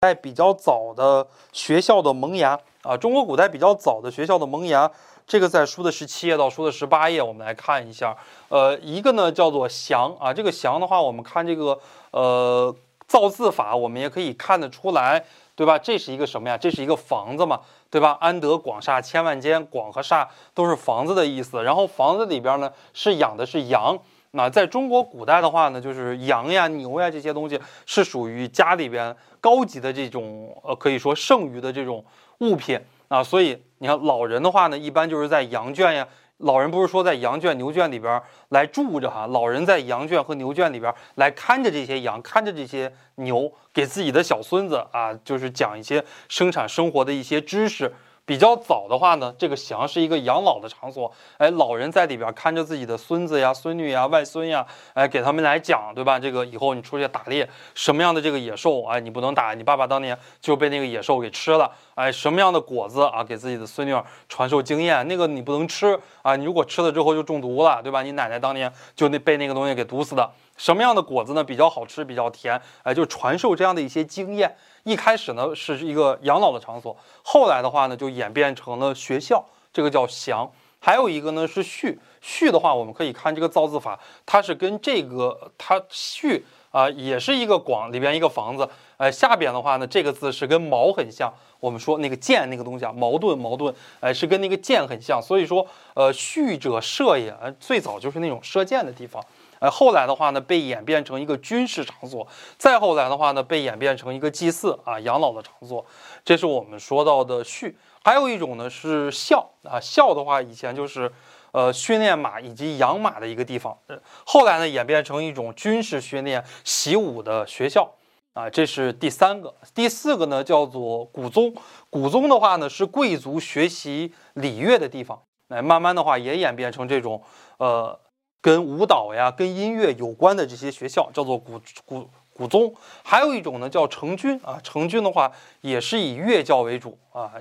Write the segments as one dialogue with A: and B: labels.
A: 代比较早的学校的萌芽啊，中国古代比较早的学校的萌芽，这个在书的十七页到书的十八页，我们来看一下。呃，一个呢叫做祥啊，这个祥的话，我们看这个呃造字法，我们也可以看得出来，对吧？这是一个什么呀？这是一个房子嘛，对吧？安得广厦千万间，广和厦都是房子的意思。然后房子里边呢是养的是羊。那在中国古代的话呢，就是羊呀、牛呀这些东西是属于家里边高级的这种，呃，可以说剩余的这种物品啊。所以你看老人的话呢，一般就是在羊圈呀，老人不是说在羊圈、牛圈里边来住着哈，老人在羊圈和牛圈里边来看着这些羊，看着这些牛，给自己的小孙子啊，就是讲一些生产生活的一些知识。比较早的话呢，这个祥是一个养老的场所，哎，老人在里边看着自己的孙子呀、孙女呀、外孙呀，哎，给他们来讲，对吧？这个以后你出去打猎，什么样的这个野兽，哎，你不能打，你爸爸当年就被那个野兽给吃了，哎，什么样的果子啊，给自己的孙女传授经验，那个你不能吃啊，你如果吃了之后就中毒了，对吧？你奶奶当年就那被那个东西给毒死的。什么样的果子呢？比较好吃，比较甜，哎，就传授这样的一些经验。一开始呢是一个养老的场所，后来的话呢就演变成了学校，这个叫祥。还有一个呢是序，序的话我们可以看这个造字法，它是跟这个它序啊也是一个广里边一个房子，哎，下边的话呢这个字是跟矛很像，我们说那个剑那个东西啊，矛盾矛盾，哎，是跟那个剑很像，所以说呃序者射也，最早就是那种射箭的地方。呃，后来的话呢，被演变成一个军事场所；再后来的话呢，被演变成一个祭祀啊、养老的场所。这是我们说到的序。还有一种呢是校啊，校的话以前就是呃训练马以及养马的一个地方。后来呢，演变成一种军事训练、习武的学校啊。这是第三个。第四个呢叫做古宗。古宗的话呢是贵族学习礼乐的地方。哎，慢慢的话也演变成这种呃。跟舞蹈呀、跟音乐有关的这些学校叫做古古古宗，还有一种呢叫成军啊。成军的话也是以乐教为主啊，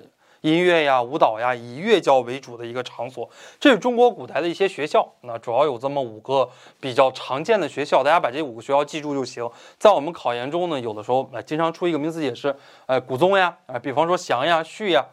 A: 音乐呀、舞蹈呀，以乐教为主的一个场所。这是中国古代的一些学校，那主要有这么五个比较常见的学校，大家把这五个学校记住就行。在我们考研中呢，有的时候呃经常出一个名词解释，呃，古宗呀，啊，比方说祥呀、序呀。